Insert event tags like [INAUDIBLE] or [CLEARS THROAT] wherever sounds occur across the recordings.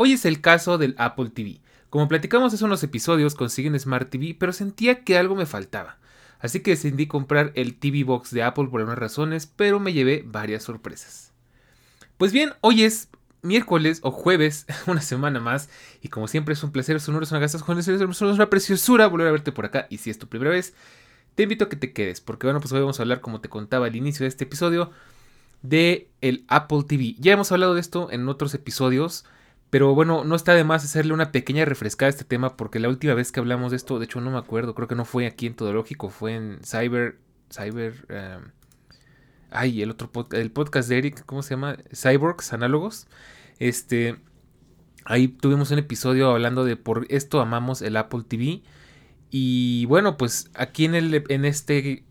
Hoy es el caso del Apple TV. Como platicamos hace unos episodios, conseguí un Smart TV, pero sentía que algo me faltaba. Así que decidí comprar el TV Box de Apple por algunas razones, pero me llevé varias sorpresas. Pues bien, hoy es miércoles o jueves, [LAUGHS] una semana más, y como siempre es un placer, es una gastas jóvenes, es una preciosura volver a verte por acá, y si es tu primera vez, te invito a que te quedes, porque bueno, pues hoy vamos a hablar, como te contaba al inicio de este episodio, de el Apple TV. Ya hemos hablado de esto en otros episodios, pero bueno, no está de más hacerle una pequeña refrescada a este tema porque la última vez que hablamos de esto, de hecho no me acuerdo, creo que no fue aquí en Todo Lógico, fue en Cyber... Cyber... Em, ay, el otro podcast, el podcast de Eric, ¿cómo se llama? Cyborgs, análogos. Este... Ahí tuvimos un episodio hablando de por esto amamos el Apple TV. Y bueno, pues aquí en, el, en este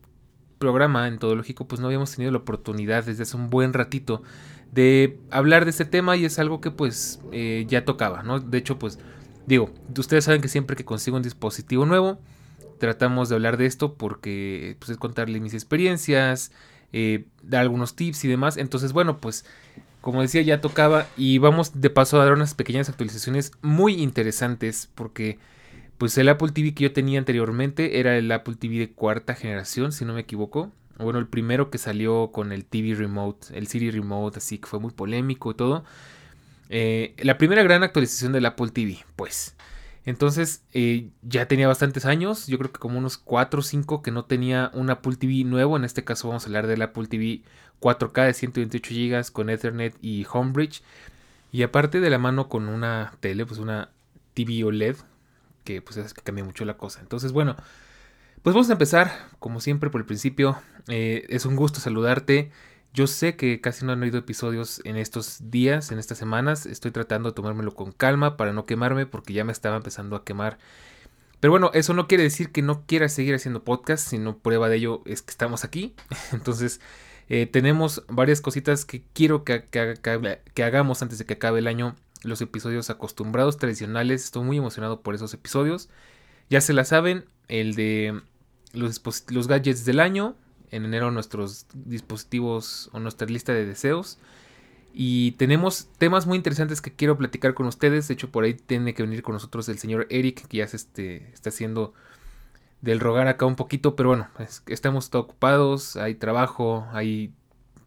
programa, en Todo Lógico, pues no habíamos tenido la oportunidad desde hace un buen ratito de hablar de este tema y es algo que pues eh, ya tocaba, ¿no? De hecho, pues digo, ustedes saben que siempre que consigo un dispositivo nuevo, tratamos de hablar de esto porque pues es contarle mis experiencias, eh, dar algunos tips y demás. Entonces, bueno, pues como decía, ya tocaba y vamos de paso a dar unas pequeñas actualizaciones muy interesantes porque pues el Apple TV que yo tenía anteriormente era el Apple TV de cuarta generación, si no me equivoco bueno, el primero que salió con el TV Remote, el Siri Remote, así que fue muy polémico y todo. Eh, la primera gran actualización del Apple TV, pues. Entonces eh, ya tenía bastantes años, yo creo que como unos 4 o 5 que no tenía un Apple TV nuevo. En este caso vamos a hablar del Apple TV 4K de 128 GB con Ethernet y Homebridge. Y aparte de la mano con una tele, pues una TV OLED, que pues es que cambia mucho la cosa. Entonces bueno, pues vamos a empezar, como siempre, por el principio. Eh, es un gusto saludarte. Yo sé que casi no han oído episodios en estos días, en estas semanas. Estoy tratando de tomármelo con calma para no quemarme porque ya me estaba empezando a quemar. Pero bueno, eso no quiere decir que no quiera seguir haciendo podcast, sino prueba de ello es que estamos aquí. [LAUGHS] Entonces, eh, tenemos varias cositas que quiero que, que, hagamos antes de que acabe el año. Los episodios acostumbrados, tradicionales. Estoy muy emocionado por esos episodios. Ya se la saben, el de los, gadgets del año. En enero nuestros dispositivos o nuestra lista de deseos. Y tenemos temas muy interesantes que quiero platicar con ustedes. De hecho, por ahí tiene que venir con nosotros el señor Eric, que ya se este, está haciendo del rogar acá un poquito. Pero bueno, estamos ocupados, hay trabajo, hay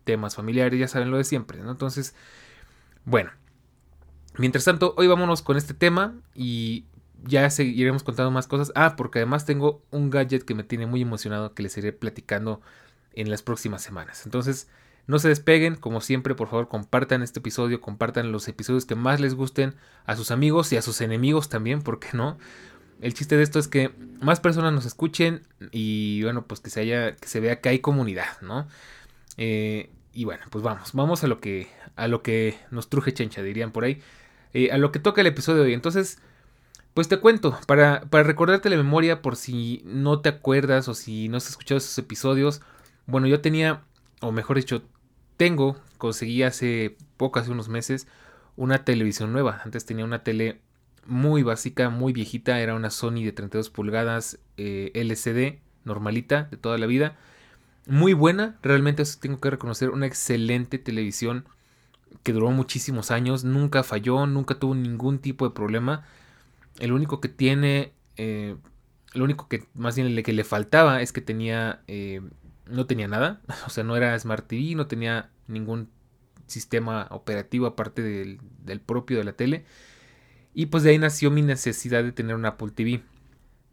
temas familiares, ya saben lo de siempre. Entonces, bueno. Mientras tanto, hoy vámonos con este tema y ya seguiremos contando más cosas. Ah, porque además tengo un gadget que me tiene muy emocionado que les iré platicando en las próximas semanas. Entonces, no se despeguen, como siempre, por favor, compartan este episodio, compartan los episodios que más les gusten a sus amigos y a sus enemigos también, ¿por qué no? El chiste de esto es que más personas nos escuchen y bueno, pues que se haya, que se vea que hay comunidad, ¿no? Eh, y bueno, pues vamos, vamos a lo que, a lo que nos truje chencha, dirían por ahí, eh, a lo que toca el episodio de hoy. Entonces, pues te cuento, para, para recordarte la memoria por si no te acuerdas o si no has escuchado esos episodios. Bueno, yo tenía, o mejor dicho, tengo, conseguí hace poco, hace unos meses, una televisión nueva. Antes tenía una tele muy básica, muy viejita, era una Sony de 32 pulgadas eh, LCD, normalita, de toda la vida. Muy buena, realmente eso tengo que reconocer, una excelente televisión que duró muchísimos años, nunca falló, nunca tuvo ningún tipo de problema. El único que tiene, eh, lo único que más bien le, que le faltaba es que tenía, eh, no tenía nada, [LAUGHS] o sea, no era Smart TV, no tenía ningún sistema operativo aparte del, propio de la tele. Y pues de ahí nació mi necesidad de tener un Apple TV.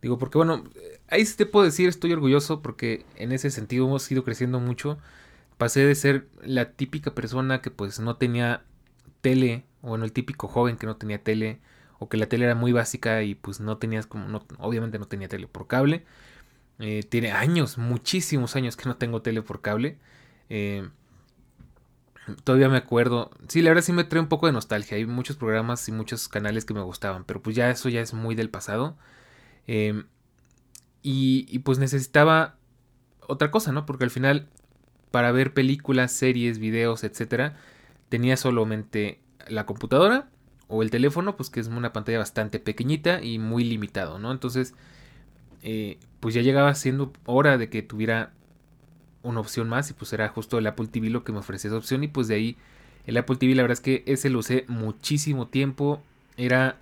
Digo, porque bueno, ahí sí te puedo decir, estoy orgulloso porque en ese sentido hemos ido creciendo mucho. Pasé de ser la típica persona que pues no tenía tele, o bueno, el típico joven que no tenía tele, o que la tele era muy básica y pues no tenías como, obviamente no tenía tele por cable. Eh, tiene años, muchísimos años que no tengo tele por cable. Eh, todavía me acuerdo. Sí, la verdad sí me trae un poco de nostalgia. Hay muchos programas y muchos canales que me gustaban, pero pues ya eso ya es muy del pasado. Eh, y, pues necesitaba otra cosa, ¿no? Porque al final, para ver películas, series, videos, etcétera, tenía solamente la computadora o el teléfono, pues que es una pantalla bastante pequeñita y muy limitado, ¿no? Entonces, eh, pues ya llegaba siendo hora de que tuviera una opción más y pues era justo el Apple TV lo que me ofrecía esa opción y pues de ahí el Apple TV la verdad es que ese lo usé muchísimo tiempo, era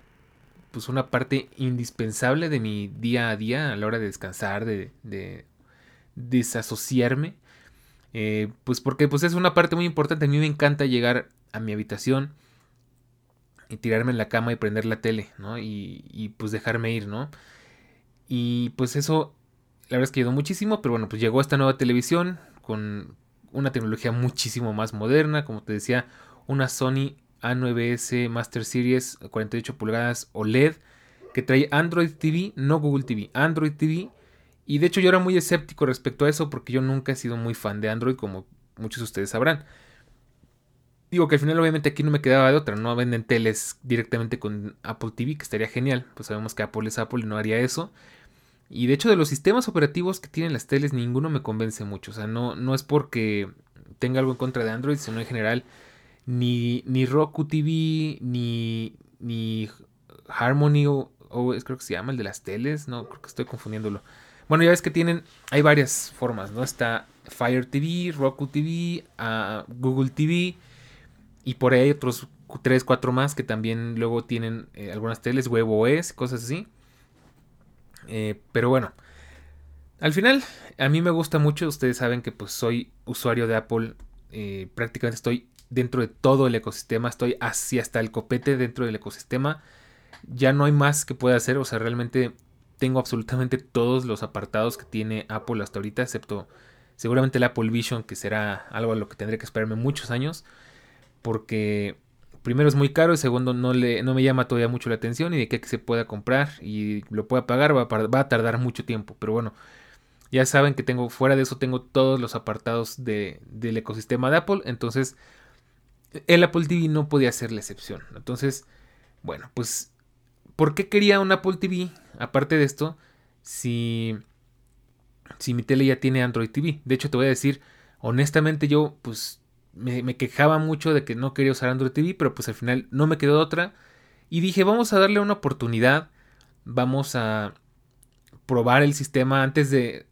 pues una parte indispensable de mi día a día a la hora de descansar, de, desasociarme. Eh, pues porque pues es una parte muy importante. A mí me encanta llegar a mi habitación y tirarme en la cama y prender la tele, ¿no? Y, y pues dejarme ir, ¿no? Y pues eso, la verdad es que ayudó muchísimo, pero bueno, pues llegó esta nueva televisión con una tecnología muchísimo más moderna, como te decía, una Sony a9S Master Series 48 pulgadas OLED que trae Android TV, no Google TV, Android TV. Y de hecho yo era muy escéptico respecto a eso porque yo nunca he sido muy fan de Android como muchos de ustedes sabrán. Digo que al final obviamente aquí no me quedaba de otra, no venden teles directamente con Apple TV, que estaría genial, pues sabemos que Apple es Apple y no haría eso. Y de hecho de los sistemas operativos que tienen las teles ninguno me convence mucho, o sea, no, no es porque tenga algo en contra de Android, sino en general ni, ni Roku TV, ni, ni Harmony, o, creo que se llama el de las teles, no, creo que estoy confundiéndolo. Bueno, ya ves que tienen, hay varias formas, ¿no? Está Fire TV, Roku TV, ah, Google TV, y por ahí hay otros 3, 4 más que también luego tienen eh, algunas teles, WebOS, cosas así. Eh, pero bueno, al final a mí me gusta mucho, ustedes saben que pues soy usuario de Apple, eh, prácticamente estoy dentro de todo el ecosistema, estoy así hasta el copete dentro del ecosistema. Ya no hay más que pueda hacer, o sea, realmente tengo absolutamente todos los apartados que tiene Apple hasta ahorita, excepto seguramente el Apple Vision, que será algo a lo que tendré que esperarme muchos años, porque primero es muy caro y segundo no, le, no me llama todavía mucho la atención y de que se pueda comprar y lo pueda pagar va a, va a tardar mucho tiempo, pero bueno, ya saben que tengo fuera de eso tengo todos los apartados de, del ecosistema de Apple, entonces el Apple TV no podía ser la excepción. Entonces, bueno, pues, ¿por qué quería un Apple TV? Aparte de esto, si, si mi tele ya tiene Android TV. De hecho, te voy a decir, honestamente yo, pues, me, quejaba mucho de que no quería usar Android TV, pero pues al final no me quedó otra. Y dije, vamos a darle una oportunidad. Vamos a probar el sistema antes de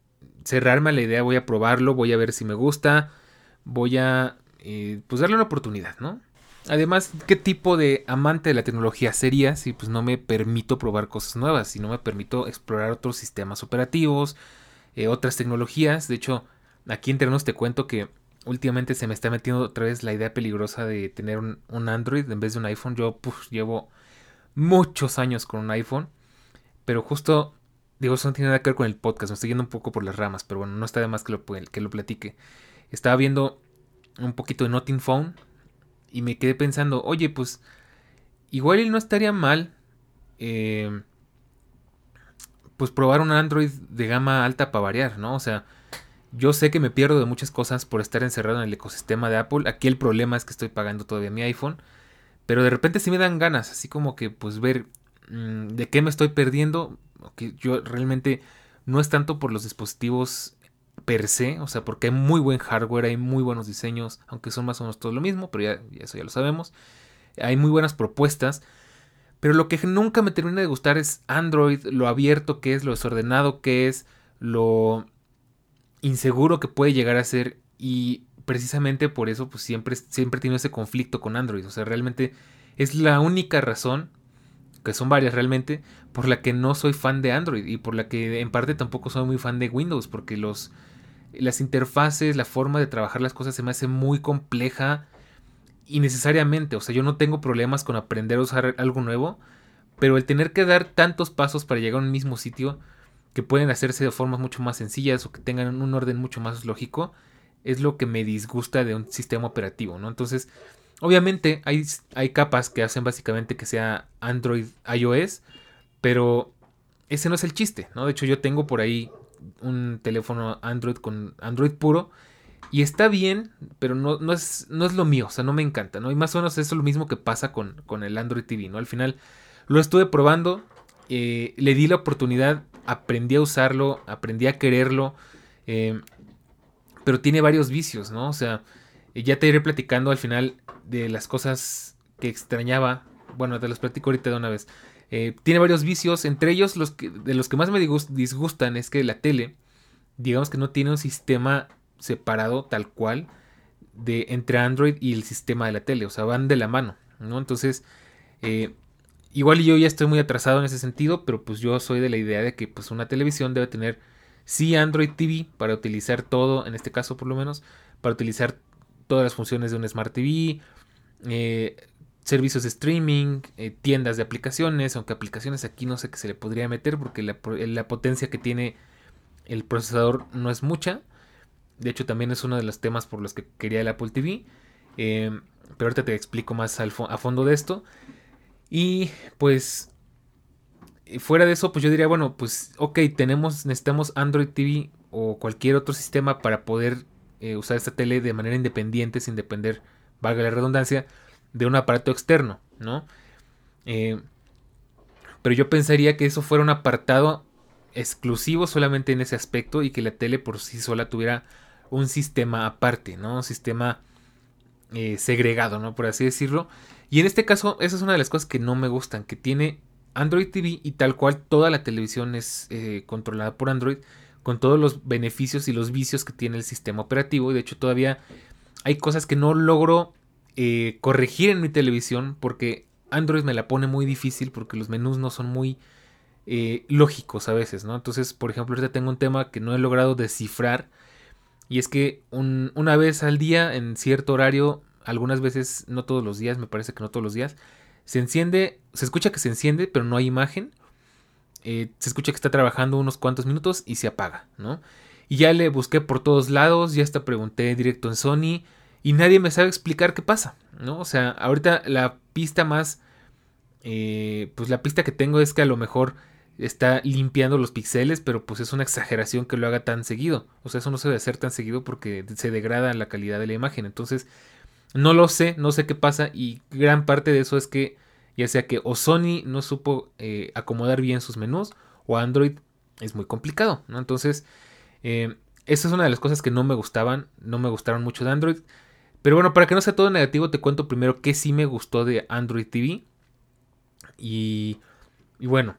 cerrarme a la idea. Voy a probarlo, voy a ver si me gusta. Voy a eh, pues darle una oportunidad, ¿no? Además, ¿qué tipo de amante de la tecnología sería si pues no me permito probar cosas nuevas, si no me permito explorar otros sistemas operativos, eh, otras tecnologías? De hecho, aquí en te cuento que últimamente se me está metiendo otra vez la idea peligrosa de tener un, Android en vez de un iPhone. Yo llevo muchos años con un iPhone, pero justo, digo, eso no tiene nada que ver con el podcast, me estoy yendo un poco por las ramas, pero bueno, no está de más que lo, que lo platique. Estaba viendo un poquito de Nothing Phone y me quedé pensando, oye, pues igual no estaría mal eh, pues probar un Android de gama alta para variar, ¿no? O sea, yo sé que me pierdo de muchas cosas por estar encerrado en el ecosistema de Apple. Aquí el problema es que estoy pagando todavía mi iPhone. Pero de repente sí me dan ganas, así como que pues ver mm, de qué me estoy perdiendo. Que yo realmente no es tanto por los dispositivos per se, o sea, porque hay muy buen hardware, hay muy buenos diseños, aunque son más o menos todo lo mismo, pero ya, eso ya lo sabemos. Hay muy buenas propuestas, pero lo que nunca me termina de gustar es Android, lo abierto que es, lo desordenado que es, lo inseguro que puede llegar a ser y precisamente por eso pues siempre siempre tiene ese conflicto con Android, o sea, realmente es la única razón que son varias realmente, por la que no soy fan de Android y por la que en parte tampoco soy muy fan de Windows, porque los, las interfaces, la forma de trabajar las cosas se me hace muy compleja innecesariamente. O sea, yo no tengo problemas con aprender a usar algo nuevo, pero el tener que dar tantos pasos para llegar a un mismo sitio que pueden hacerse de formas mucho más sencillas o que tengan un orden mucho más lógico, es lo que me disgusta de un sistema operativo, ¿no? Entonces, obviamente hay, hay capas que hacen básicamente que sea Android iOS, pero ese no es el chiste, ¿no? De hecho, yo tengo por ahí un teléfono Android con Android puro y está bien, pero no, no, es, no es lo mío, o sea, no me encanta, ¿no? Y más o menos eso es lo mismo que pasa con, con el Android TV, ¿no? Al final lo estuve probando, eh, le di la oportunidad, aprendí a usarlo, aprendí a quererlo, eh, pero tiene varios vicios, ¿no? O sea, ya te iré platicando al final de las cosas que extrañaba, bueno, te los platico ahorita de una vez. Eh, tiene varios vicios, entre ellos los que, de los que más me disgustan es que la tele, digamos que no tiene un sistema separado tal cual de entre Android y el sistema de la tele, o sea, van de la mano, ¿no? Entonces, eh, igual yo ya estoy muy atrasado en ese sentido, pero pues yo soy de la idea de que pues una televisión debe tener sí Android TV para utilizar todo, en este caso por lo menos, para utilizar todas las funciones de un Smart TV, eh, servicios de streaming, eh, tiendas de aplicaciones, aunque aplicaciones aquí no sé qué se le podría meter porque la, potencia que tiene el procesador no es mucha. De hecho también es uno de los temas por los que quería el Apple TV. Eh, pero ahorita te explico más a fondo de esto. Y pues fuera de eso, pues yo diría, bueno, pues ok, tenemos, necesitamos Android TV o cualquier otro sistema para poder eh, usar esta tele de manera independiente, sin depender, valga la redundancia, de un aparato externo, ¿no? Eh, pero yo pensaría que eso fuera un apartado exclusivo solamente en ese aspecto y que la tele por sí sola tuviera un sistema aparte, ¿no? Un sistema eh, segregado, ¿no? Por así decirlo. Y en este caso, esa es una de las cosas que no me gustan, que tiene Android TV y tal cual toda la televisión es eh, controlada por Android, con todos los beneficios y los vicios que tiene el sistema operativo. Y de hecho todavía hay cosas que no logro eh, corregir en mi televisión porque Android me la pone muy difícil porque los menús no son muy lógicos a veces, ¿no? Entonces, por ejemplo, ahorita tengo un tema que no he logrado descifrar y es que una vez al día, en cierto horario, algunas veces, no todos los días, me parece que no todos los días, se enciende, se escucha que se enciende, pero no hay imagen. Eh, se escucha que está trabajando unos cuantos minutos y se apaga, ¿no? Y ya le busqué por todos lados, ya hasta pregunté directo en Sony y nadie me sabe explicar qué pasa, ¿no? O sea, ahorita la pista más, eh, pues la pista que tengo es que a lo mejor está limpiando los píxeles, pero pues es una exageración que lo haga tan seguido. O sea, eso no se debe hacer tan seguido porque se degrada la calidad de la imagen. Entonces, no lo sé, no sé qué pasa y gran parte de eso es que ya sea que o Sony no supo eh, acomodar bien sus menús o Android es muy complicado, ¿no? Entonces, eh, esa es una de las cosas que no me gustaban, no me gustaron mucho de Android. Pero bueno, para que no sea todo negativo, te cuento primero qué sí me gustó de Android TV. Y, y bueno,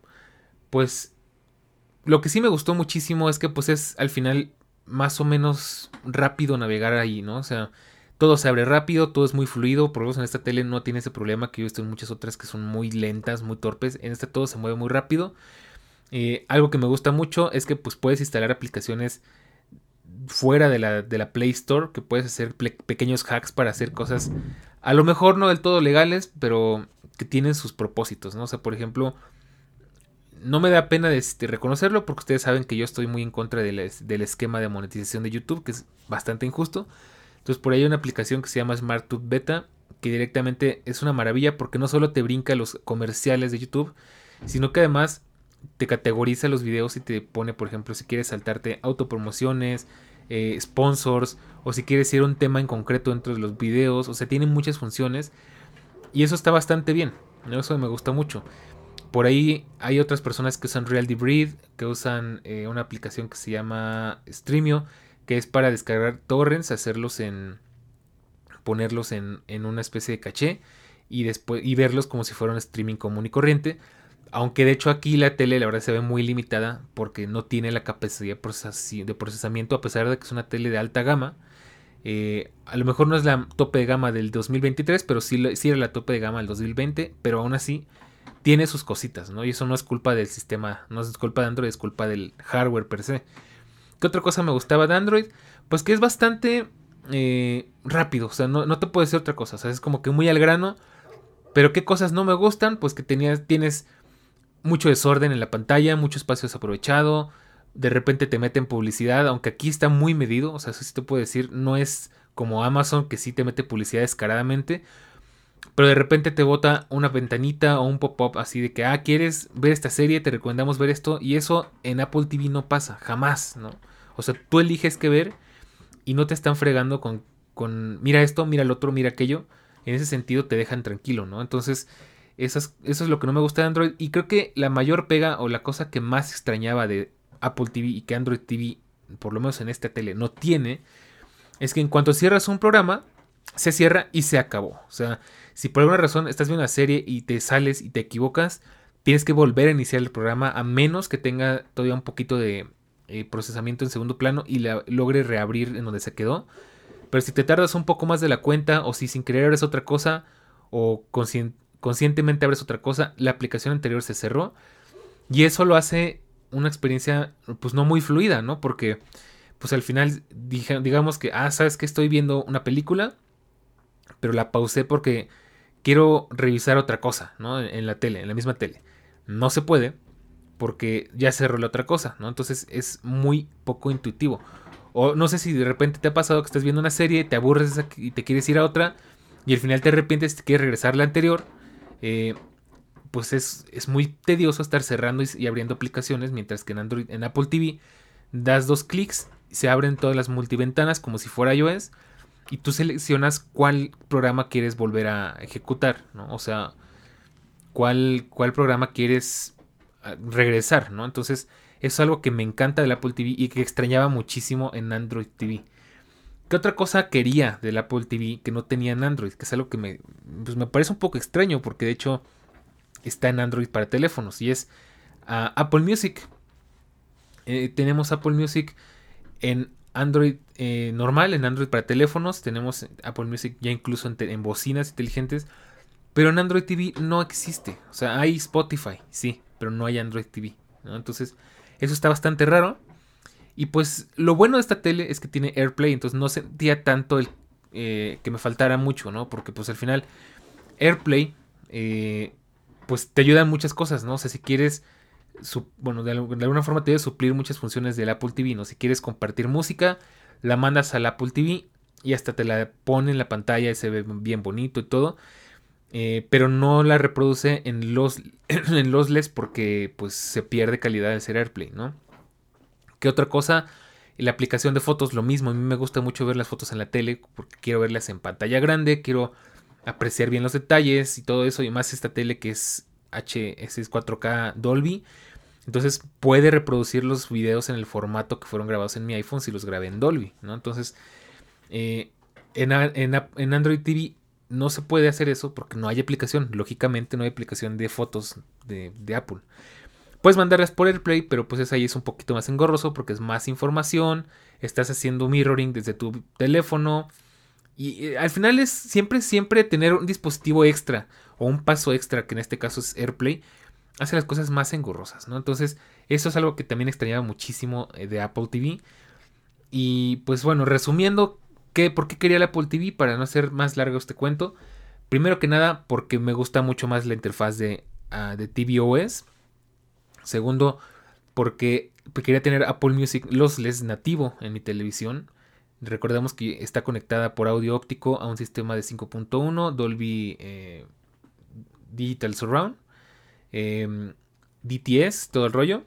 pues lo que sí me gustó muchísimo es que pues es al final más o menos rápido navegar ahí, ¿no? O sea, todo se abre rápido, todo es muy fluido, por lo menos en esta tele no tiene ese problema que yo he visto en muchas otras que son muy lentas, muy torpes, en esta todo se mueve muy rápido. Eh, algo que me gusta mucho es que pues puedes instalar aplicaciones fuera de la, de la Play Store, que puedes hacer pequeños hacks para hacer cosas a lo mejor no del todo legales, pero que tienen sus propósitos, ¿no? O por ejemplo, no me da pena este, reconocerlo porque ustedes saben que yo estoy muy en contra del, esquema de monetización de YouTube, que es bastante injusto. Entonces por ahí hay una aplicación que se llama SmartTube Beta, que directamente es una maravilla porque no solo te brinca los comerciales de YouTube, sino que además te categoriza los videos y te pone, por ejemplo, si quieres saltarte autopromociones, eh, sponsors, o si quieres ir a un tema en concreto dentro de los videos, o sea, tiene muchas funciones. Y eso está bastante bien, eso me gusta mucho. Por ahí hay otras personas que usan Real Breed, que usan eh, una aplicación que se llama Streamio, que es para descargar torrents, hacerlos en. ponerlos en, en una especie de caché y después y verlos como si fuera un streaming común y corriente. Aunque de hecho aquí la tele la verdad se ve muy limitada porque no tiene la capacidad de procesamiento a pesar de que es una tele de alta gama. Eh, a lo mejor no es la tope de gama del 2023, pero sí, sí era la tope de gama del 2020, pero aún así tiene sus cositas, ¿no? Y eso no es culpa del sistema, no es culpa de Android, es culpa del hardware per se. ¿Qué otra cosa me gustaba de Android? Pues que es bastante eh, rápido, o sea, no, no, te puedo decir otra cosa, o sea, es como que muy al grano, pero qué cosas no me gustan, pues que tenías, tienes mucho desorden en la pantalla, mucho espacio desaprovechado, de repente te meten publicidad, aunque aquí está muy medido, o sea, eso sí te puedo decir, no es como Amazon que sí te mete publicidad descaradamente, pero de repente te bota una ventanita o un pop-up así de que, ah, quieres ver esta serie, te recomendamos ver esto, y eso en Apple TV no pasa, jamás, ¿no? O sea, tú eliges qué ver y no te están fregando con, con mira esto, mira el otro, mira aquello. En ese sentido te dejan tranquilo, ¿no? Entonces, eso es, eso es lo que no me gusta de Android. Y creo que la mayor pega o la cosa que más extrañaba de Apple TV y que Android TV, por lo menos en esta tele, no tiene, es que en cuanto cierras un programa, se cierra y se acabó. O sea, si por alguna razón estás viendo una serie y te sales y te equivocas, tienes que volver a iniciar el programa a menos que tenga todavía un poquito de eh, procesamiento en segundo plano y la, logre reabrir en donde se quedó. Pero si te tardas un poco más de la cuenta o si sin querer abres otra cosa o conscientemente abres otra cosa, la aplicación anterior se cerró. Y eso lo hace una experiencia pues no muy fluida, ¿no? Porque pues al final digamos que, ah, sabes que estoy viendo una película, pero la pausé porque quiero revisar otra cosa, ¿no? En la tele, en la misma tele. No se puede porque ya cerró la otra cosa, ¿no? Entonces es muy poco intuitivo. O no sé si de repente te ha pasado que estás viendo una serie, te aburres y te quieres ir a otra y al final te arrepientes y te quieres regresar a la anterior. Eh, pues es, es, muy tedioso estar cerrando y, abriendo aplicaciones, mientras que en Android, en Apple TV, das dos clics, se abren todas las multiventanas como si fuera iOS, y tú seleccionas cuál programa quieres volver a ejecutar, ¿no? O sea, cuál, cuál programa quieres ah, regresar, ¿no? Entonces, es algo que me encanta del Apple TV y que extrañaba muchísimo en Android TV. ¿Qué otra cosa quería del Apple TV que no tenía en Android? Que es algo que me, pues me parece un poco extraño porque de hecho está en Android para teléfonos y es ah, Apple Music. Eh, tenemos Apple Music en Android eh, normal, en Android para teléfonos. Tenemos Apple Music ya incluso en, bocinas inteligentes. Pero en Android TV no existe. O sea, hay Spotify, sí, pero no hay Android TV. Entonces, eso está bastante raro. Y pues lo bueno de esta tele es que tiene AirPlay. Entonces no sentía tanto el, eh, que me faltara mucho, ¿no? Porque pues al final AirPlay pues te ayudan muchas cosas, ¿no? O sea, si quieres, bueno, de, alguna forma te debe suplir muchas funciones del Apple TV, ¿no? Si quieres compartir música, la mandas al Apple TV y hasta te la pone en la pantalla y se ve bien bonito y todo. Eh, pero no la reproduce en los, [CLEARS THROAT] en los LEDs porque pues se pierde calidad de ser AirPlay, ¿no? ¿Qué otra cosa? La aplicación de fotos, lo mismo. A mí me gusta mucho ver las fotos en la tele porque quiero verlas en pantalla grande, quiero apreciar bien los detalles y todo eso. Y más esta tele que es HS 4K Dolby. Entonces puede reproducir los videos en el formato que fueron grabados en mi iPhone si los grabé en Dolby. ¿no? Entonces eh, en, Android TV no se puede hacer eso porque no hay aplicación. Lógicamente no hay aplicación de fotos de, de Apple. Puedes mandarlas por AirPlay, pero pues ahí es un poquito más engorroso porque es más información. Estás haciendo mirroring desde tu teléfono. Y eh, al final es siempre, siempre tener un dispositivo extra o un paso extra, que en este caso es AirPlay, hace las cosas más engorrosas, ¿no? Entonces, eso es algo que también extrañaba muchísimo eh, de Apple TV. Y pues bueno, resumiendo, ¿qué, ¿por qué quería el Apple TV? Para no hacer más largo este cuento. Primero que nada, porque me gusta mucho más la interfaz de, uh, de. Segundo, porque quería tener Apple Music lossless nativo en mi televisión. Recordemos que está conectada por audio óptico a un sistema de 5.1 Dolby eh, Digital Surround, em, DTS, todo el rollo.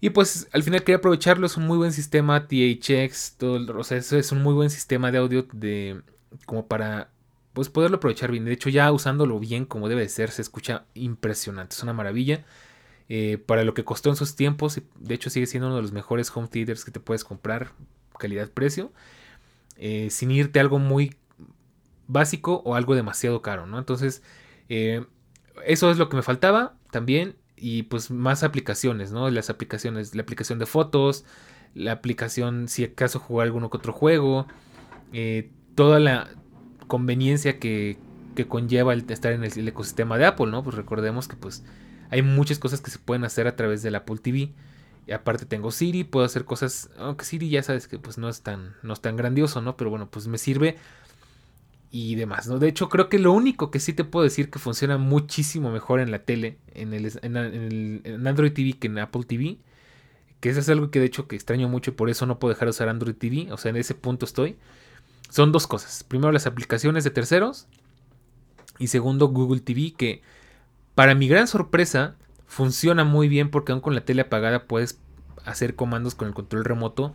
Y pues al final quería aprovecharlo, es un muy buen sistema THX, todo o sea, es un muy buen sistema de audio de como para pues poderlo aprovechar bien. De hecho ya usándolo bien como debe de ser, se escucha impresionante, es una maravilla. Eh, para lo que costó en sus tiempos, de hecho sigue siendo uno de los mejores home theaters que te puedes comprar calidad-precio, eh, sin irte a algo muy básico o algo demasiado caro, ¿no? Entonces, eh, eso es lo que me faltaba también y pues más aplicaciones, ¿no? Las aplicaciones, la aplicación de fotos, la aplicación si acaso jugar que otro juego, eh, toda la conveniencia que, que, conlleva el estar en el, ecosistema de Apple, ¿no? Pues recordemos que pues hay muchas cosas que se pueden hacer a través del Apple TV Y aparte tengo Siri, puedo hacer cosas, aunque Siri ya sabes que pues no es tan, no es tan grandioso, ¿no? Pero bueno, pues me sirve y demás, ¿no? De hecho, creo que lo único que sí te puedo decir que funciona muchísimo mejor en la tele, en el, en Android TV que en Apple TV, que eso es algo que de hecho que extraño mucho y por eso no puedo dejar de usar Android TV, o sea, en ese punto estoy, son dos cosas. Primero, las aplicaciones de terceros y segundo, Google TV, que para mi gran sorpresa funciona muy bien porque aún con la tele apagada puedes hacer comandos con el control remoto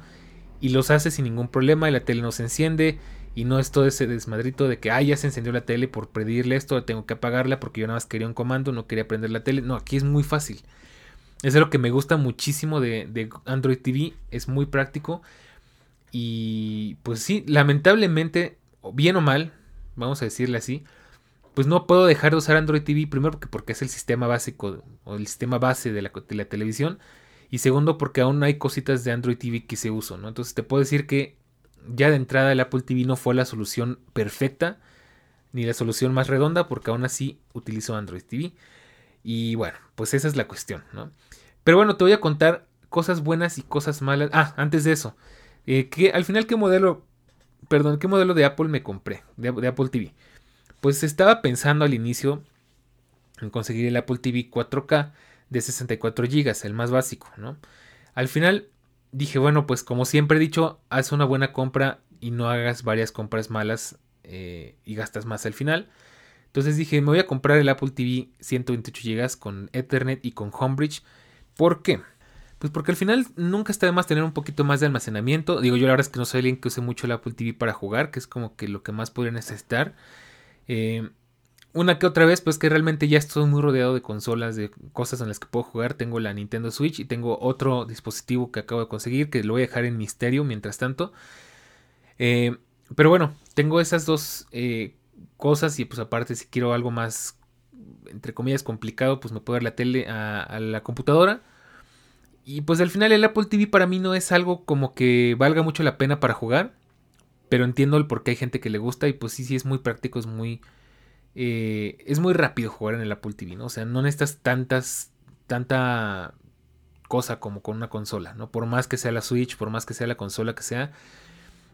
y los hace sin ningún problema y la tele no se enciende y no es todo ese desmadrito de que, ah, ya se encendió la tele por pedirle esto, tengo que apagarla porque yo nada más quería un comando, no quería prender la tele. No, aquí es muy fácil. Es lo que me gusta muchísimo de, Android TV, es muy práctico. Y pues sí, lamentablemente, bien o mal, vamos a decirle así, pues no puedo dejar de usar Android TV, primero porque, porque es el sistema básico o el sistema base de la, de la televisión. Y segundo, porque aún hay cositas de Android TV que se uso, ¿no? Entonces te puedo decir que ya de entrada el Apple TV no fue la solución perfecta ni la solución más redonda porque aún así utilizo Android TV. Y bueno, pues esa es la cuestión, ¿no? Pero bueno, te voy a contar cosas buenas y cosas malas. Ah, antes de eso, eh, al final qué modelo, perdón, qué modelo de Apple me compré, de, de Apple TV. Pues estaba pensando al inicio en conseguir el Apple TV 4K de 64 GB, el más básico, ¿no? Al final dije, bueno, pues como siempre he dicho, haz una buena compra y no hagas varias compras malas eh, y gastas más al final. Entonces dije, me voy a comprar el Apple TV 128 GB con Ethernet y con Homebridge. ¿Por qué? Pues porque al final nunca está de más tener un poquito más de almacenamiento. Digo, yo la verdad es que no soy alguien que use mucho el Apple TV para jugar, que es como que lo que más podría necesitar. Eh, una que otra vez, pues que realmente ya estoy muy rodeado de consolas, de cosas en las que puedo jugar. Tengo la Nintendo Switch y tengo otro dispositivo que acabo de conseguir, que lo voy a dejar en misterio mientras tanto. Eh, pero bueno, tengo esas dos eh, cosas y pues aparte si quiero algo más, entre comillas, complicado, pues me puedo dar la tele a, a la computadora. Y pues al final el Apple TV para mí no es algo como que valga mucho la pena para jugar. Pero entiendo el por qué hay gente que le gusta y pues sí, sí es muy práctico, es muy eh, es muy rápido jugar en el Apple TV, ¿no? O sea, no necesitas tantas, tanta cosa como con una consola, ¿no? Por más que sea la Switch, por más que sea la consola que sea,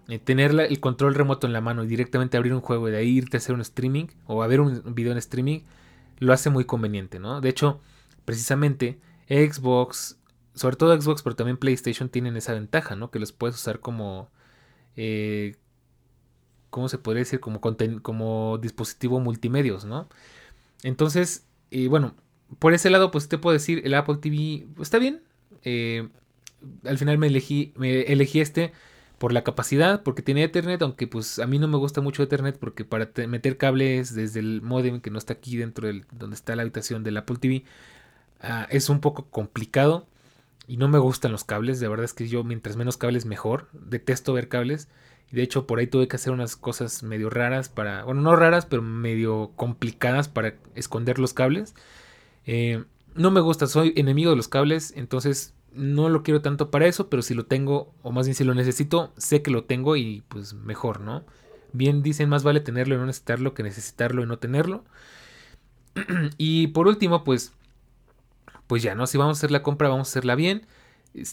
eh, tener el control remoto en la mano y directamente abrir un juego y de ahí irte a hacer un streaming o a ver un video en streaming, lo hace muy conveniente, ¿no? De hecho, precisamente Xbox, sobre todo Xbox, pero también PlayStation tienen esa ventaja, ¿no? Que los puedes usar como eh, ¿cómo se podría decir? Como, como dispositivo multimedios, ¿no? Entonces, eh, bueno, por ese lado, pues te puedo decir, el Apple TV está bien. Eh, al final me elegí, me elegí este por la capacidad, porque tiene Ethernet, aunque pues a mí no me gusta mucho Ethernet porque para meter cables desde el modem que no está aquí dentro de donde está la habitación del Apple TV ah, es un poco complicado y no me gustan los cables, de verdad es que yo mientras menos cables mejor, detesto ver cables. De hecho, por ahí tuve que hacer unas cosas medio raras para, bueno, no raras, pero medio complicadas para esconder los cables. Eh, no me gusta, soy enemigo de los cables, entonces no lo quiero tanto para eso, pero si lo tengo, o más bien si lo necesito, sé que lo tengo y pues mejor, ¿no? Bien dicen, más vale tenerlo y no necesitarlo que necesitarlo y no tenerlo. [CLEARS THROAT] y por último, pues, pues ya, ¿no? Si vamos a hacer la compra, vamos a hacerla bien.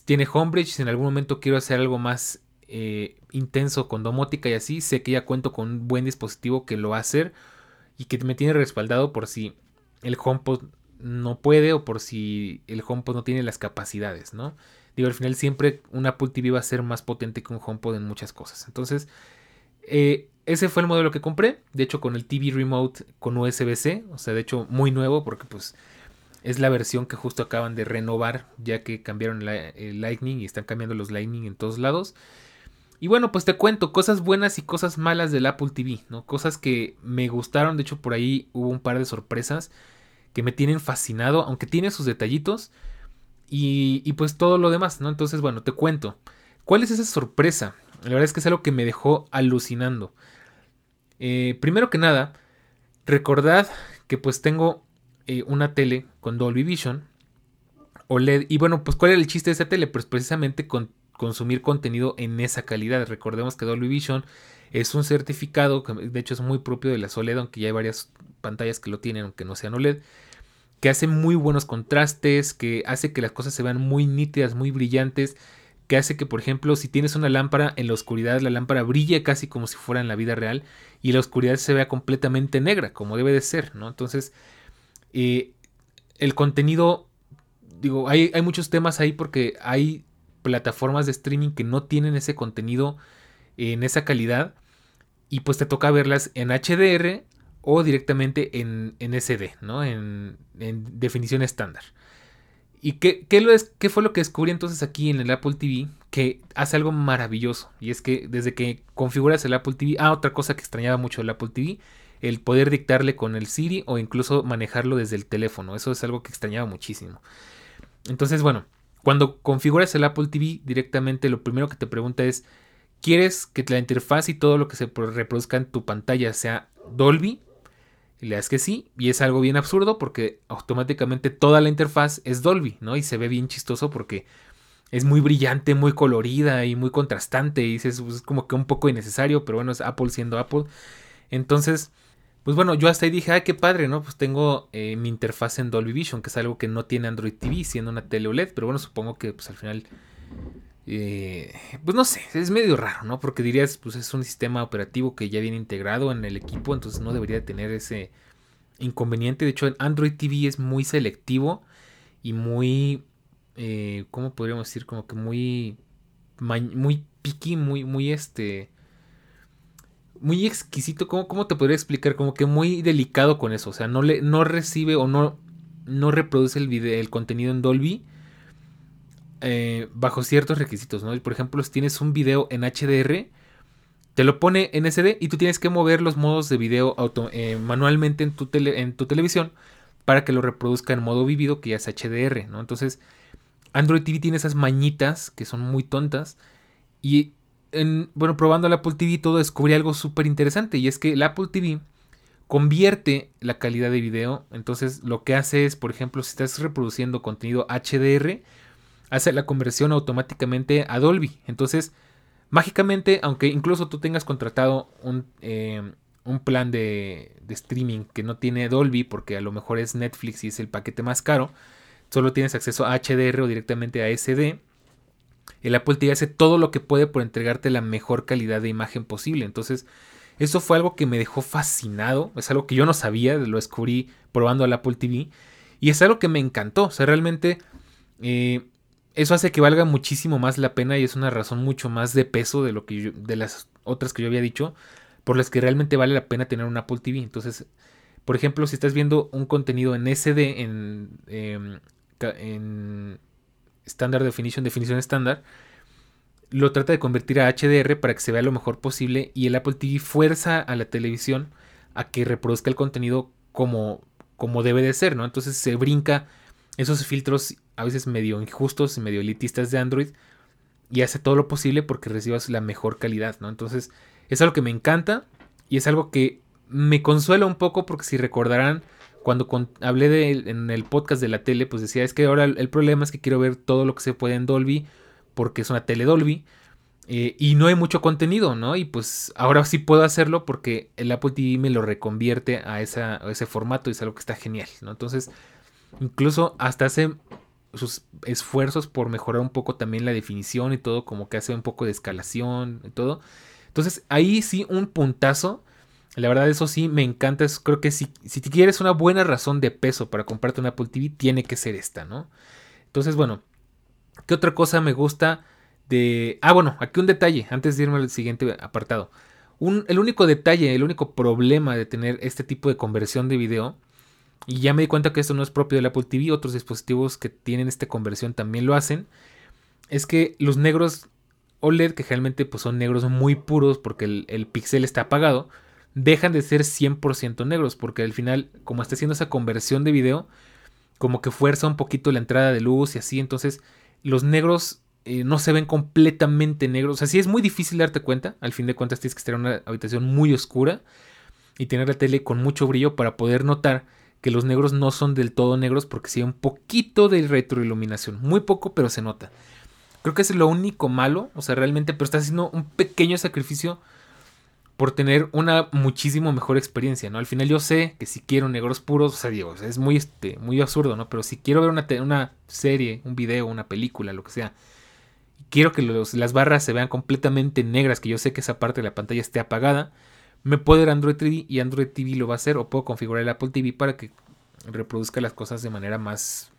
Tiene Homebridge, si en algún momento quiero hacer algo más eh, intenso con domótica y así, sé que ya cuento con un buen dispositivo que lo va a hacer y que me tiene respaldado por si el HomePod no puede o por si el HomePod no tiene las capacidades, ¿no? Digo, al final siempre un Apple TV va a ser más potente que un HomePod en muchas cosas. Entonces, eh, ese fue el modelo que compré. De hecho, con el TV Remote con USB-C. O sea, de hecho, muy nuevo porque pues es la versión que justo acaban de renovar ya que cambiaron el Lightning y están cambiando los Lightning en todos lados. Y bueno, pues te cuento cosas buenas y cosas malas del Apple TV, ¿no? Cosas que me gustaron, de hecho por ahí hubo un par de sorpresas que me tienen fascinado, aunque tiene sus detallitos y, pues todo lo demás, ¿no? Entonces, bueno, te cuento. ¿Cuál es esa sorpresa? La verdad es que es algo que me dejó alucinando. Eh, primero que nada, recordad que pues tengo eh, una tele con Dolby Vision OLED. Y bueno, pues ¿cuál era el chiste de esa tele? Pues precisamente con consumir contenido en esa calidad. Recordemos que Dolby Vision es un certificado que de hecho es muy propio de la OLED, aunque ya hay varias pantallas que lo tienen, aunque no sean OLED, que hace muy buenos contrastes, que hace que las cosas se vean muy nítidas, muy brillantes, que hace que, por ejemplo, si tienes una lámpara en la oscuridad, la lámpara brille casi como si fuera en la vida real y la oscuridad se vea completamente negra, como debe de ser, ¿no? Entonces, eh, el contenido, digo, hay, hay muchos temas ahí porque hay plataformas de streaming que no tienen ese contenido en esa calidad y pues te toca verlas en HDR o directamente en, en SD, ¿no? En, en definición estándar. ¿Y qué, qué, qué fue lo que descubrí entonces aquí en el Apple TV? Que hace algo maravilloso. Y es que desde que configuras el Apple TV, ah, otra cosa que extrañaba mucho el Apple TV, el poder dictarle con el Siri o incluso manejarlo desde el teléfono. Eso es algo que extrañaba muchísimo. Entonces, bueno, cuando configuras el Apple TV directamente, lo primero que te pregunta es, ¿quieres que la interfaz y todo lo que se reproduzca en tu pantalla sea Dolby? Y le das que sí, y es algo bien absurdo porque automáticamente toda la interfaz es Dolby, ¿no? Y se ve bien chistoso porque es muy brillante, muy colorida y muy contrastante. Y pues, es como que un poco innecesario, pero bueno, es Apple siendo Apple. Entonces, pues bueno, yo hasta ahí dije, ay, qué padre, ¿no? Pues tengo eh, mi interfaz en Dolby Vision, que es algo que no tiene Android TV, siendo una tele OLED, pero bueno, supongo que pues al final, eh, pues no sé, es medio raro, ¿no? Porque dirías, pues es un sistema operativo que ya viene integrado en el equipo, entonces no debería tener ese inconveniente. De hecho, Android TV es muy selectivo y muy, eh, ¿cómo podríamos decir? Como que muy, muy picky, muy, muy este muy exquisito. ¿Cómo, ¿Cómo, te podría explicar? Como que muy delicado con eso. O sea, no, le, no recibe o no, no reproduce el, video, el contenido en Dolby eh, bajo ciertos requisitos. ¿no? Por ejemplo, si tienes un video en HDR, te lo pone en SD y tú tienes que mover los modos de video eh, manualmente en tu, en tu televisión para que lo reproduzca en modo vivido, que ya es HDR. ¿no? Entonces, Android TV tiene esas mañitas que son muy tontas. Y bueno, probando el Apple TV todo descubrí algo súper interesante y es que el Apple TV convierte la calidad de video. Entonces lo que hace es, por ejemplo, si estás reproduciendo contenido HDR, hace la conversión automáticamente a Dolby. Entonces, mágicamente, aunque incluso tú tengas contratado un, eh, un plan de, de, streaming que no tiene Dolby, porque a lo mejor es Netflix y es el paquete más caro, solo tienes acceso a HDR o directamente a SD el Apple TV hace todo lo que puede por entregarte la mejor calidad de imagen posible. Entonces, eso fue algo que me dejó fascinado. Es algo que yo no sabía, lo descubrí probando al Apple TV. Y es algo que me encantó. O sea, realmente eh, eso hace que valga muchísimo más la pena y es una razón mucho más de peso de lo que de las otras que yo había dicho, por las que realmente vale la pena tener un Apple TV. Entonces, por ejemplo, si estás viendo un contenido en SD, en, em, en Standard Definition, definición estándar, lo trata de convertir a HDR para que se vea lo mejor posible y el Apple TV fuerza a la televisión a que reproduzca el contenido como, como debe de ser, ¿no? Entonces se brinca esos filtros a veces medio injustos y medio elitistas de Android y hace todo lo posible porque recibas la mejor calidad, ¿no? Entonces es algo que me encanta y es algo que me consuela un poco porque si recordarán cuando hablé de, en el podcast de la tele, pues decía, es que ahora el, problema es que quiero ver todo lo que se puede en Dolby, porque es una tele Dolby, eh, y no hay mucho contenido, ¿no? Y pues ahora sí puedo hacerlo porque el Apple TV me lo reconvierte a, ese formato y es algo que está genial, ¿no? Entonces, incluso hasta hace sus esfuerzos por mejorar un poco también la definición y todo, como que hace un poco de escalación y todo. Entonces, ahí sí un puntazo la verdad, eso sí, me encanta. Creo que si, si quieres una buena razón de peso para comprarte una Apple TV, tiene que ser esta, ¿no? Entonces, bueno, ¿qué otra cosa me gusta de... Ah, bueno, aquí un detalle, antes de irme al siguiente apartado. Un, el único detalle, el único problema de tener este tipo de conversión de video, y ya me di cuenta que esto no es propio del Apple TV, otros dispositivos que tienen esta conversión también lo hacen, es que los negros OLED, que generalmente pues, son negros muy puros porque el, el pixel está apagado, dejan de ser 100% negros, porque al final, como está haciendo esa conversión de video, como que fuerza un poquito la entrada de luz y así, entonces los negros eh, no se ven completamente negros, o sea, sí es muy difícil darte cuenta, al fin de cuentas tienes que estar en una habitación muy oscura y tener la tele con mucho brillo para poder notar que los negros no son del todo negros porque sí hay un poquito de retroiluminación, muy poco, pero se nota. Creo que es lo único malo, o sea, realmente, pero estás haciendo un pequeño sacrificio por tener una muchísimo mejor experiencia, ¿no? Al final yo sé que si quiero negros puros, o sea, digo, es muy, este, muy absurdo, ¿no? Pero si quiero ver una, una serie, un video, una película, lo que sea, quiero que las barras se vean completamente negras, que yo sé que esa parte de la pantalla esté apagada, me puedo ir a Android TV y Android TV lo va a hacer, o puedo configurar el Apple TV para que reproduzca las cosas de manera más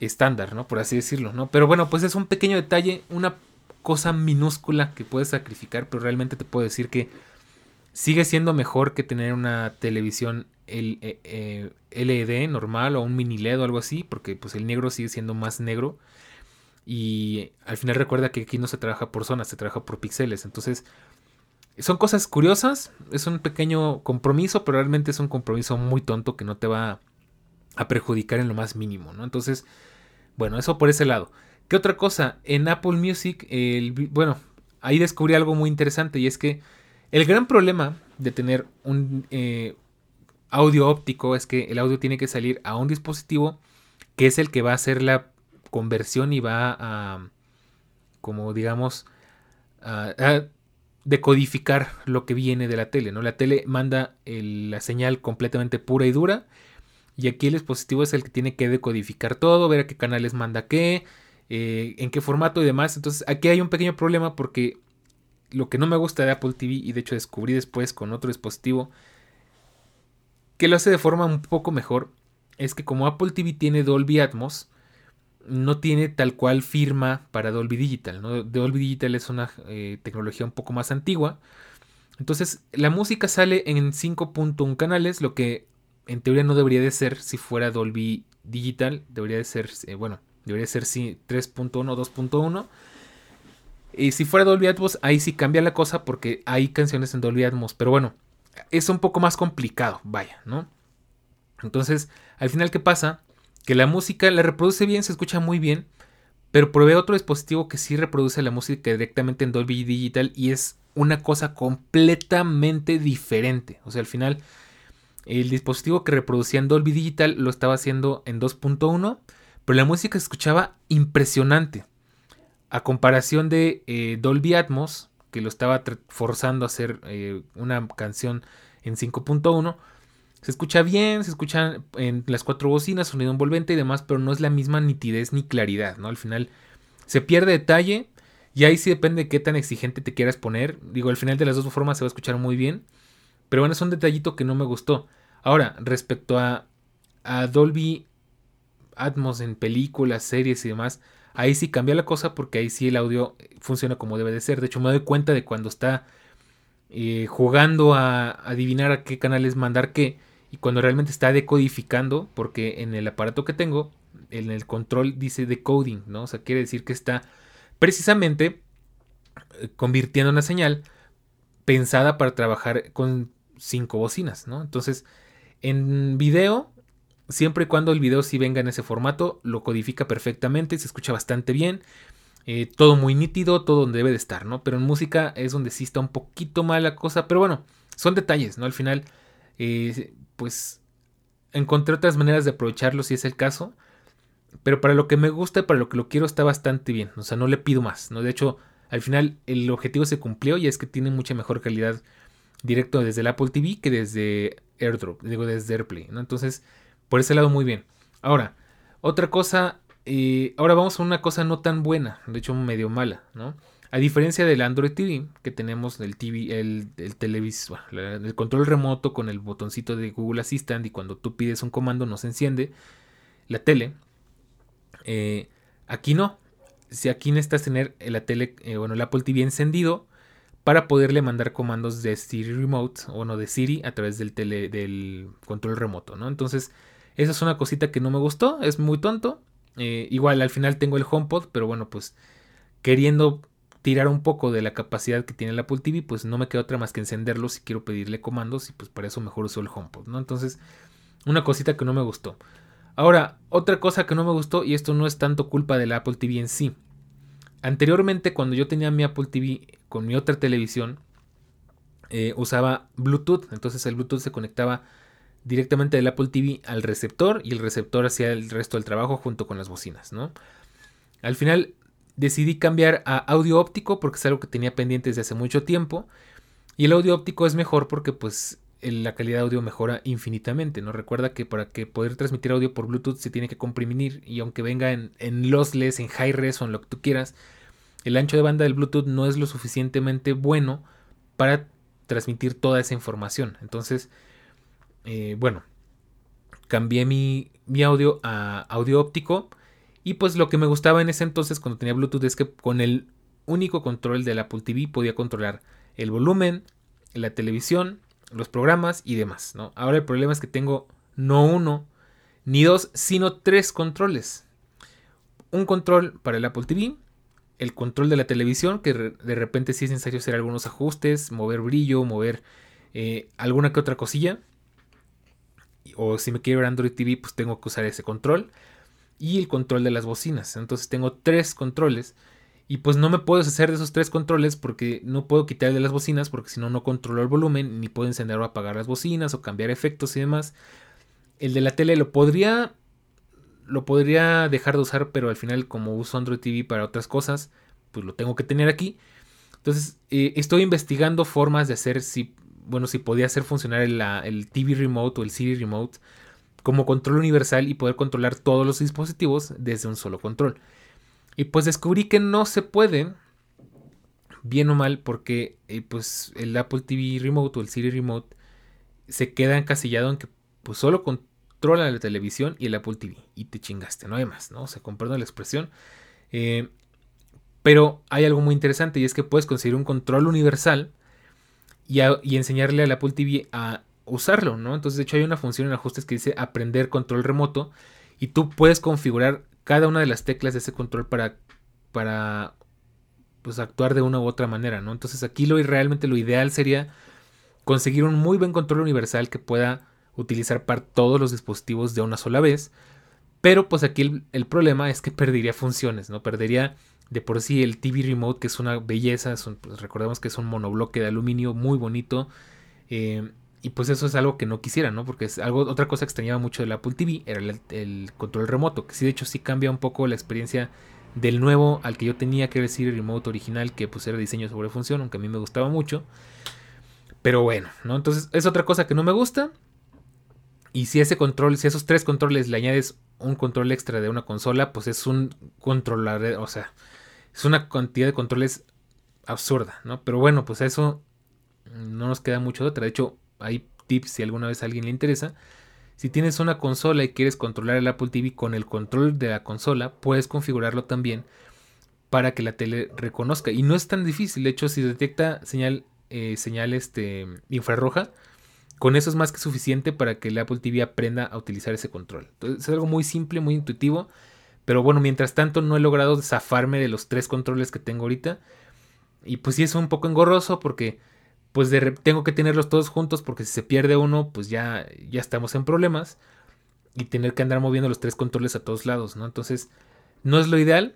estándar, ¿no? Por así decirlo, ¿no? Pero bueno, pues es un pequeño detalle, una cosa minúscula que puedes sacrificar, pero realmente te puedo decir que sigue siendo mejor que tener una televisión LED eh, eh, normal o un mini LED o algo así, porque pues el negro sigue siendo más negro. Y al final recuerda que aquí no se trabaja por zonas, se trabaja por píxeles. Entonces, son cosas curiosas, es un pequeño compromiso, pero realmente es un compromiso muy tonto que no te va a perjudicar en lo más mínimo, ¿no? Entonces, bueno, eso por ese lado. ¿Qué otra cosa? En Apple Music, bueno, ahí descubrí algo muy interesante y es que el gran problema de tener un eh, audio óptico es que el audio tiene que salir a un dispositivo que es el que va a hacer la conversión y va a, como digamos, a, decodificar lo que viene de la tele, ¿no? La tele manda la señal completamente pura y dura y aquí el dispositivo es el que tiene que decodificar todo, ver a qué canales manda qué, eh, en qué formato y demás. Entonces aquí hay un pequeño problema porque lo que no me gusta de Apple TV y de hecho descubrí después con otro dispositivo que lo hace de forma un poco mejor es que como Apple TV tiene Dolby Atmos no tiene tal cual firma para Dolby Digital. ¿no? Dolby Digital es una eh, tecnología un poco más antigua. Entonces la música sale en 5.1 canales, lo que en teoría no debería de ser si fuera Dolby Digital, debería de ser, eh, bueno, Debería ser 3.1 o 2.1. Y si fuera Dolby Atmos, ahí sí cambia la cosa porque hay canciones en Dolby Atmos. Pero bueno, es un poco más complicado, vaya, ¿no? Entonces, al final, ¿qué pasa? Que la música la reproduce bien, se escucha muy bien, pero probé otro dispositivo que sí reproduce la música directamente en Dolby Digital y es una cosa completamente diferente. O sea, al final, el dispositivo que reproducía en Dolby Digital lo estaba haciendo en 2.1 pero la música se escuchaba impresionante. A comparación de eh, Dolby Atmos, que lo estaba forzando a hacer eh, una canción en 5.1, se escucha bien, se escuchan en las cuatro bocinas, sonido envolvente y demás, pero no es la misma nitidez ni claridad, ¿no? Al final se pierde detalle y ahí sí depende de qué tan exigente te quieras poner. Digo, al final de las dos formas se va a escuchar muy bien, pero bueno, es un detallito que no me gustó. Ahora, respecto a, a Dolby Atmos en películas, series y demás, ahí sí cambia la cosa porque ahí sí el audio funciona como debe de ser. De hecho, me doy cuenta de cuando está eh, jugando a adivinar a qué canales mandar qué y cuando realmente está decodificando, porque en el aparato que tengo, en el control dice decoding, ¿no? O sea, quiere decir que está precisamente eh, convirtiendo una señal pensada para trabajar con cinco bocinas, ¿no? Entonces, en video Siempre y cuando el video sí venga en ese formato, lo codifica perfectamente, se escucha bastante bien. Eh, todo muy nítido, todo donde debe de estar, ¿no? Pero en música es donde sí está un poquito mal la cosa. Pero bueno, son detalles, ¿no? Al final, eh, pues encontré otras maneras de aprovecharlo si es el caso. Pero para lo que me gusta y para lo que lo quiero está bastante bien. O sea, no le pido más, ¿no? De hecho, al final el objetivo se cumplió y es que tiene mucha mejor calidad directo desde el Apple TV que desde AirDrop, digo desde AirPlay, ¿no? Entonces, por ese lado muy bien. Ahora, otra cosa, ahora vamos a una cosa no tan buena, de hecho medio mala, ¿no? A diferencia del Android TV, que tenemos el TV, el, el el control remoto con el botoncito de Google Assistant y cuando tú pides un comando no se enciende la tele. Eh, aquí no. Si aquí necesitas tener la tele, eh, bueno, el Apple TV encendido para poderle mandar comandos de Siri Remote o no de Siri a través del, tele, del control remoto, ¿no? Entonces, esa es una cosita que no me gustó, es muy tonto. Eh, igual al final tengo el HomePod, pero bueno, pues queriendo tirar un poco de la capacidad que tiene la Apple TV, pues no me queda otra más que encenderlo si quiero pedirle comandos y pues para eso mejor uso el HomePod, ¿no? Entonces, una cosita que no me gustó. Ahora, otra cosa que no me gustó, y esto no es tanto culpa de la Apple TV en sí. Anteriormente, cuando yo tenía mi Apple TV con mi otra televisión, eh, usaba Bluetooth. Entonces el Bluetooth se conectaba directamente del Apple TV al receptor y el receptor hacía el resto del trabajo junto con las bocinas, ¿no? Al final decidí cambiar a audio óptico porque es algo que tenía pendiente desde hace mucho tiempo Y el audio óptico es mejor porque pues la calidad de audio mejora infinitamente. ¿no? Recuerda que para que poder transmitir audio por Bluetooth se tiene que comprimir y aunque venga en, en lossless, en high res o en lo que tú quieras, el ancho de banda del Bluetooth no es lo suficientemente bueno para transmitir toda esa información. Entonces, eh, bueno, cambié mi, audio a audio óptico. Y pues lo que me gustaba en ese entonces cuando tenía Bluetooth es que con el único control del Apple TV podía controlar el volumen, la televisión, los programas y demás. ¿no? Ahora el problema es que tengo no uno ni dos, sino tres controles. Un control para el Apple TV, el control de la televisión, que de repente sí es necesario hacer algunos ajustes, mover brillo, mover eh, alguna que otra cosilla. O si me quiero ver Android TV, pues tengo que usar ese control. Y el control de las bocinas. Entonces tengo tres controles y pues no me puedo deshacer de esos tres controles porque no puedo quitar de las bocinas porque si no no controlo el volumen ni puedo encender o apagar las bocinas o cambiar efectos y demás. El de la tele lo podría lo podría dejar de usar, pero al final como uso Android TV para otras cosas, pues lo tengo que tener aquí. Entonces eh, estoy investigando formas de hacer si bueno si podía hacer funcionar el, TV Remote o el Siri Remote como control universal y poder controlar todos los dispositivos desde un solo control. Y pues descubrí que no se puede, bien o mal, porque eh, pues el Apple TV Remote o el Siri Remote se queda encasillado en que pues solo controla la televisión y el Apple TV. Y te chingaste, no hay más, ¿no? O sea, comprendo la expresión. Eh, pero hay algo muy interesante y es que puedes conseguir un control universal y, enseñarle al Apple TV a usarlo, ¿no? Entonces, de hecho, hay una función en ajustes que dice aprender control remoto y tú puedes configurar cada una de las teclas de ese control para, para pues, actuar de una u otra manera, ¿no? Entonces aquí lo realmente lo ideal sería conseguir un muy buen control universal que pueda utilizar para todos los dispositivos de una sola vez. Pero pues aquí el, problema es que [LAUGHS] perdería funciones, ¿no? Perdería de por sí el TV Remote, que es una belleza, pues, recordemos que es un monobloque de aluminio muy bonito. Eh, y pues eso es algo que no quisiera, ¿no? Porque es algo, otra cosa que extrañaba mucho del Apple TV era el, control remoto, que sí, de hecho, sí cambia un poco la experiencia del nuevo al que yo tenía, que decir el remote original, que pues era diseño sobre función, aunque a mí me gustaba mucho. Pero bueno, ¿no? Entonces es otra cosa que no me gusta. Y si ese control, si esos tres controles le añades un control extra de una consola, pues es un controlar, o sea, es una cantidad de controles absurda, ¿no? Pero bueno, pues eso no nos queda mucho de otra. De hecho, hay tips si alguna vez a alguien le interesa. Si tienes una consola y quieres controlar el Apple TV con el control de la consola, puedes configurarlo también para que la tele reconozca. Y no es tan difícil. De hecho, si detecta señal, eh, señal este, infrarroja, con eso es más que suficiente para que el Apple TV aprenda a utilizar ese control. Entonces, es algo muy simple, muy intuitivo. Pero bueno, mientras tanto no he logrado zafarme de los tres controles que tengo ahorita. Y pues sí es un poco engorroso porque pues tengo que tenerlos todos juntos porque si se pierde uno, pues ya, ya estamos en problemas. Y tener que andar moviendo los tres controles a todos lados, ¿no? Entonces, no es lo ideal.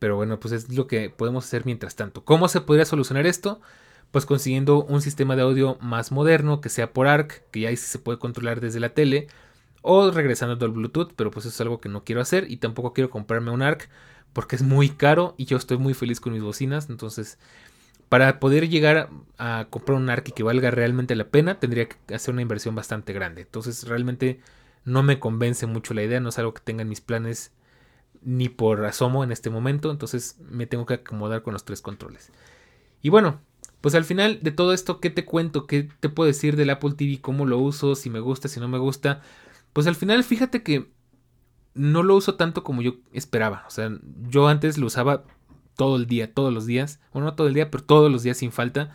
Pero bueno, pues es lo que podemos hacer mientras tanto. ¿Cómo se podría solucionar esto? Pues consiguiendo un sistema de audio más moderno, que sea por ARC, que ya ahí sí se puede controlar desde la tele. O regresando al Bluetooth, pero pues eso es algo que no quiero hacer. Y tampoco quiero comprarme un ARC porque es muy caro y yo estoy muy feliz con mis bocinas. Entonces para poder llegar a comprar un ARC que valga realmente la pena, tendría que hacer una inversión bastante grande. Entonces realmente no me convence mucho la idea, no es algo que tenga en mis planes ni por asomo en este momento, entonces me tengo que acomodar con los tres controles. Y bueno, pues al final de todo esto, ¿qué te cuento? ¿Qué te puedo decir del Apple TV? ¿Cómo lo uso? Si me gusta, si no me gusta. Pues al final fíjate que no lo uso tanto como yo esperaba. O sea, yo antes lo usaba todo el día, todos los días. Bueno, no todo el día, pero todos los días sin falta.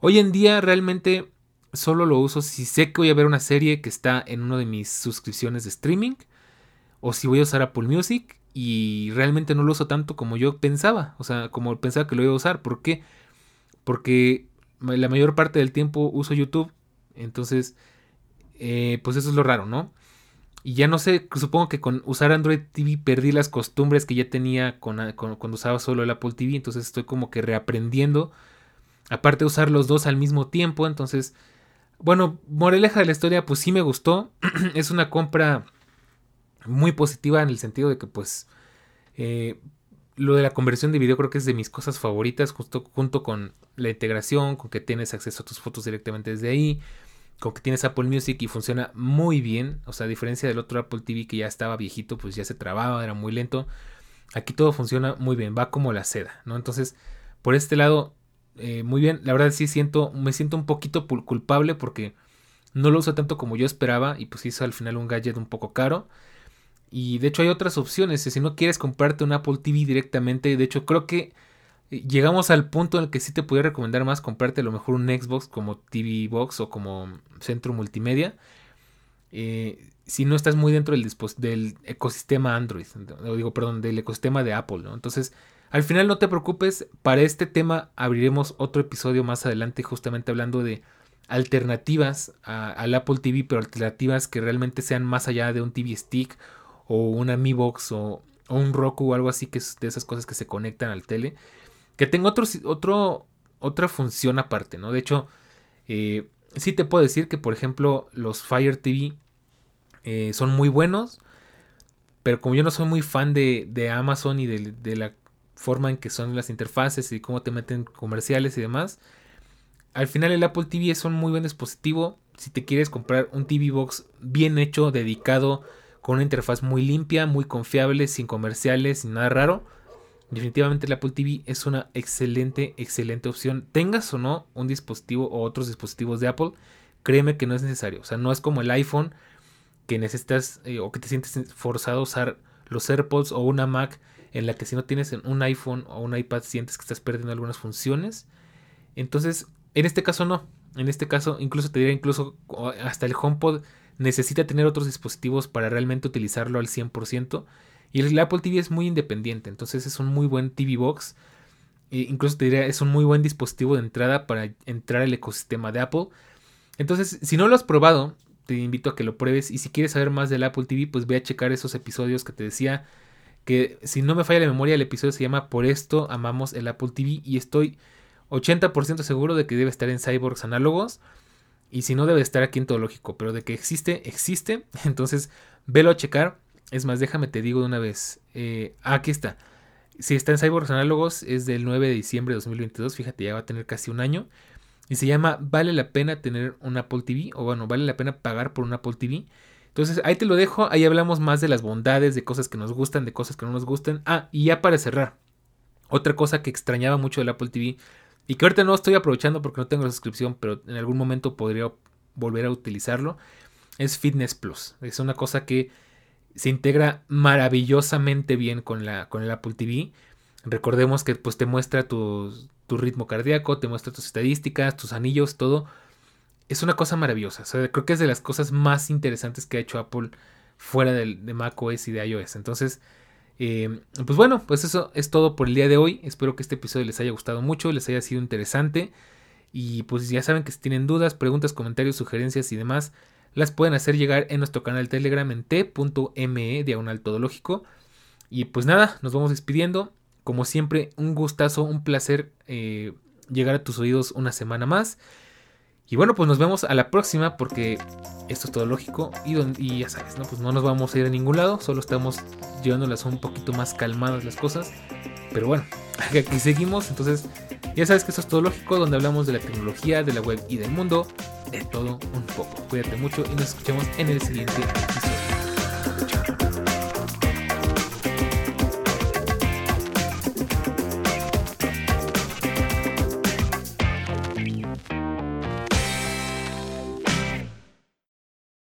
Hoy en día realmente solo lo uso si sé que voy a ver una serie que está en una de mis suscripciones de streaming. O si voy a usar Apple Music. Y realmente no lo uso tanto como yo pensaba. O sea, como pensaba que lo iba a usar. ¿Por qué? Porque la mayor parte del tiempo uso YouTube. Entonces, eh, pues eso es lo raro, ¿no? Y ya no sé, supongo que con usar Android TV perdí las costumbres que ya tenía con, cuando usaba solo el Apple TV. Entonces estoy como que reaprendiendo. Aparte de usar los dos al mismo tiempo. Entonces, bueno, moraleja de la historia, pues sí me gustó. [CLEARS THROAT] es una compra muy positiva en el sentido de que pues... Eh, lo de la conversión de video creo que es de mis cosas favoritas, justo junto con la integración, con que tienes acceso a tus fotos directamente desde ahí, con que tienes Apple Music y funciona muy bien. O sea, a diferencia del otro Apple TV que ya estaba viejito, pues ya se trababa, era muy lento. Aquí todo funciona muy bien, va como la seda, ¿no? Entonces, por este lado, eh, muy bien. La verdad sí siento, me siento un poquito culpable porque no lo uso tanto como yo esperaba y pues hizo al final un gadget un poco caro. Y de hecho hay otras opciones. Si no quieres comprarte un Apple TV directamente, de hecho creo que llegamos al punto en el que sí te podría recomendar más comprarte a lo mejor un Xbox como TV Box o como centro multimedia. Eh, si no estás muy dentro del, ecosistema Android, o digo, perdón, del ecosistema de Apple. Entonces, al final no te preocupes, para este tema abriremos otro episodio más adelante justamente hablando de alternativas al Apple TV, pero alternativas que realmente sean más allá de un TV Stick o una Mi Box o, un Roku o algo así que es de esas cosas que se conectan al tele, que tenga otro, otro, otra función aparte, ¿no? De hecho, eh, sí te puedo decir que, por ejemplo, los Fire TV eh, son muy buenos, pero como yo no soy muy fan de, Amazon y de, la forma en que son las interfaces y cómo te meten comerciales y demás, al final el Apple TV es un muy buen dispositivo. Si te quieres comprar un TV Box bien hecho, dedicado, con una interfaz muy limpia, muy confiable, sin comerciales, sin nada raro, definitivamente el Apple TV es una excelente, excelente opción. Tengas o no un dispositivo o otros dispositivos de Apple, créeme que no es necesario. O sea, no es como el iPhone que necesitas eh, o que te sientes forzado a usar los AirPods o una Mac en la que si no tienes un iPhone o un iPad sientes que estás perdiendo algunas funciones. Entonces, en este caso no. En este caso, incluso te diría, incluso hasta el HomePod necesita tener otros dispositivos para realmente utilizarlo al 100%. Y el Apple TV es muy independiente, entonces es un muy buen TV Box. E incluso te diría, es un muy buen dispositivo de entrada para entrar al ecosistema de Apple. Entonces, si no lo has probado, te invito a que lo pruebes. Y si quieres saber más del Apple TV, pues ve a checar esos episodios que te decía. Que si no me falla la memoria, el episodio se llama Por esto amamos el Apple TV. Y estoy 80% seguro de que debe estar en Cyborgs Análogos. Y si no, debe estar aquí en Todo Lógico. Pero de que existe, existe. [LAUGHS] Entonces, velo a checar. Es más, déjame te digo de una vez. Eh, aquí está. Si está en Cyborgs Análogos, es del 9 de diciembre de 2022. Fíjate, ya va a tener casi un año. Y se llama ¿Vale la pena tener un Apple TV? O bueno, ¿vale la pena pagar por un Apple TV? Entonces ahí te lo dejo, ahí hablamos más de las bondades, de cosas que nos gustan, de cosas que no nos gustan. Ah, y ya para cerrar, otra cosa que extrañaba mucho del Apple TV y que ahorita no estoy aprovechando porque no tengo la suscripción, pero en algún momento podría volver a utilizarlo, es Fitness Plus. Es una cosa que se integra maravillosamente bien con, la, con el Apple TV. Recordemos que pues te muestra tus tu ritmo cardíaco, te muestra tus estadísticas, tus anillos, todo. Es una cosa maravillosa. creo que es de las cosas más interesantes que ha hecho Apple fuera de, de macOS y de iOS. Entonces, eh, pues bueno, pues eso es todo por el día de hoy. Espero que este episodio les haya gustado mucho, les haya sido interesante. Y pues ya saben que si tienen dudas, preguntas, comentarios, sugerencias y demás, las pueden hacer llegar en nuestro canal Telegram en t.me diagonal todológico. Y pues nada, nos vamos despidiendo. Como siempre, un gustazo, un placer eh, llegar a tus oídos una semana más. Y bueno, pues nos vemos a la próxima porque esto es todo lógico y, y, ya sabes, ¿no? Pues no nos vamos a ir a ningún lado, solo estamos llevándolas un poquito más calmadas las cosas. Pero bueno, [LAUGHS] aquí seguimos, entonces ya sabes que esto es todo lógico, donde hablamos de la tecnología, de la web y del mundo, de todo un poco. Cuídate mucho y nos escuchamos en el siguiente episodio.